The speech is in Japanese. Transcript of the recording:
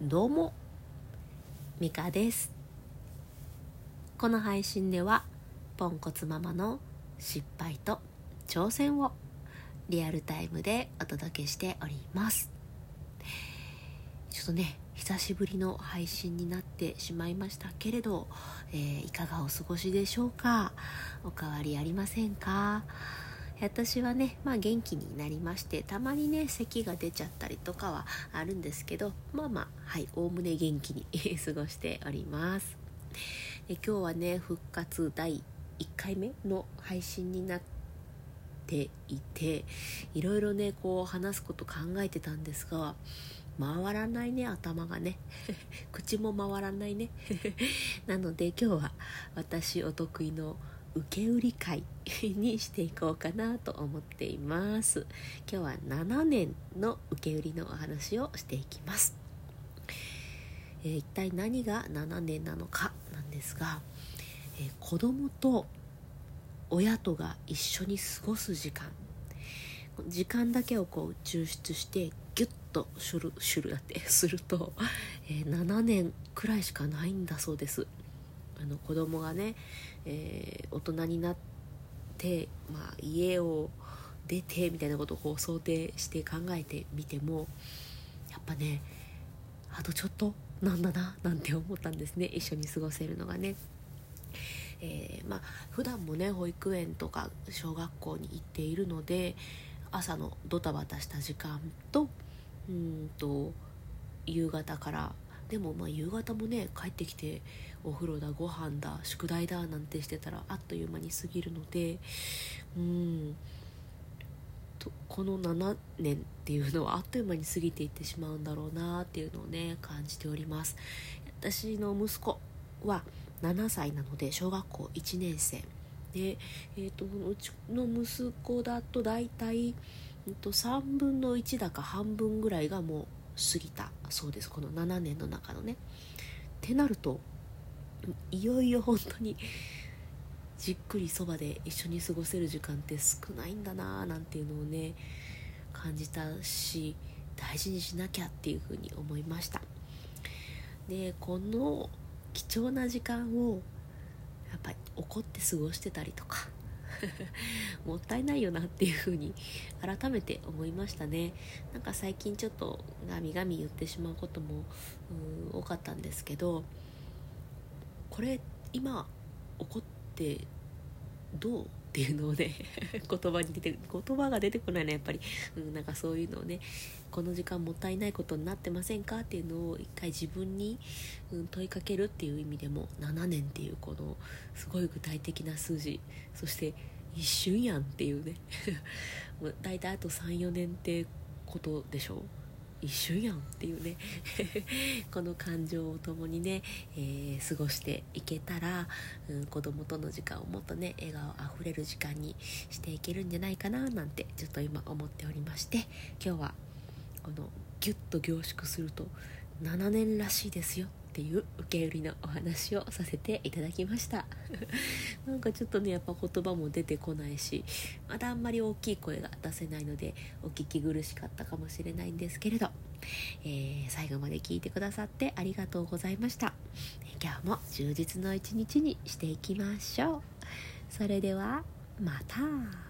どうもミカです。この配信ではポンコツママの失敗と挑戦をリアルタイムでお届けしております。ちょっとね久しぶりの配信になってしまいましたけれど、えー、いかがお過ごしでしょうか？お変わりありませんか？私はね、まあ、元気になりましてたまにね咳が出ちゃったりとかはあるんですけどまあまあはいおおむね元気に 過ごしております。で今日はね復活第1回目の配信になっていていろいろねこう話すこと考えてたんですが回らないね頭がね。口も回らないね。なので今日は私お得意の受け売り会 にしていこうかなと思っています。今日は7年の受け売りのお話をしていきます、えー、一体何が7年なのかなんですが、えー、子供と親とが一緒に過ごす時間。時間だけをこう抽出してギュッとシュルシュルだってすると、えー、7年くらいしかないんだそうです。あの子供がね、えー、大人になって、まあ、家を出てみたいなことをこう想定して考えてみてもやっぱねあとちょっとなんだななんて思ったんですね一緒に過ごせるのがね。えー、まあ普段もね保育園とか小学校に行っているので朝のドタバタした時間とうんと夕方からでもまあ夕方もね帰ってきてお風呂だご飯だ宿題だなんてしてたらあっという間に過ぎるのでうんとこの7年っていうのはあっという間に過ぎていってしまうんだろうなっていうのをね感じております。私の息子は7歳なので小学校1年生。で、えーと、うちの息子だと大体、えー、と3分の1だか半分ぐらいがもう過ぎたそうですこの7年の中のね。ってなるといよいよ本当にじっくりそばで一緒に過ごせる時間って少ないんだなーなんていうのをね感じたし大事にしなきゃっていうふうに思いましたでこの貴重な時間をやっぱり怒って過ごしてたりとか もったいないよなっていうふうに改めて思いましたね。なんか最近ちょっとガミガミ言ってしまうことも多かったんですけどこれ今起こってどうっていうのをね 言葉に出て言葉が出てこないのやっぱり、うん、なんかそういうのをねこの時間もったいないことになってませんかっていうのを一回自分に、うん、問いかけるっていう意味でも7年っていうこのすごい具体的な数字そして一瞬やんっていうね。大体あと34年ってことでしょ一瞬やんっていうね。この感情を共にね、えー、過ごしていけたら、うん、子供との時間をもっとね笑顔あふれる時間にしていけるんじゃないかななんてちょっと今思っておりまして今日はこのギュッと凝縮すると7年らしいですよ。っていう受け売りのお話をさせていただきました。なんかちょっとねやっぱ言葉も出てこないしまだあんまり大きい声が出せないのでお聞き苦しかったかもしれないんですけれど、えー、最後まで聞いてくださってありがとうございました。今日も充実の一日にしていきましょう。それではまた。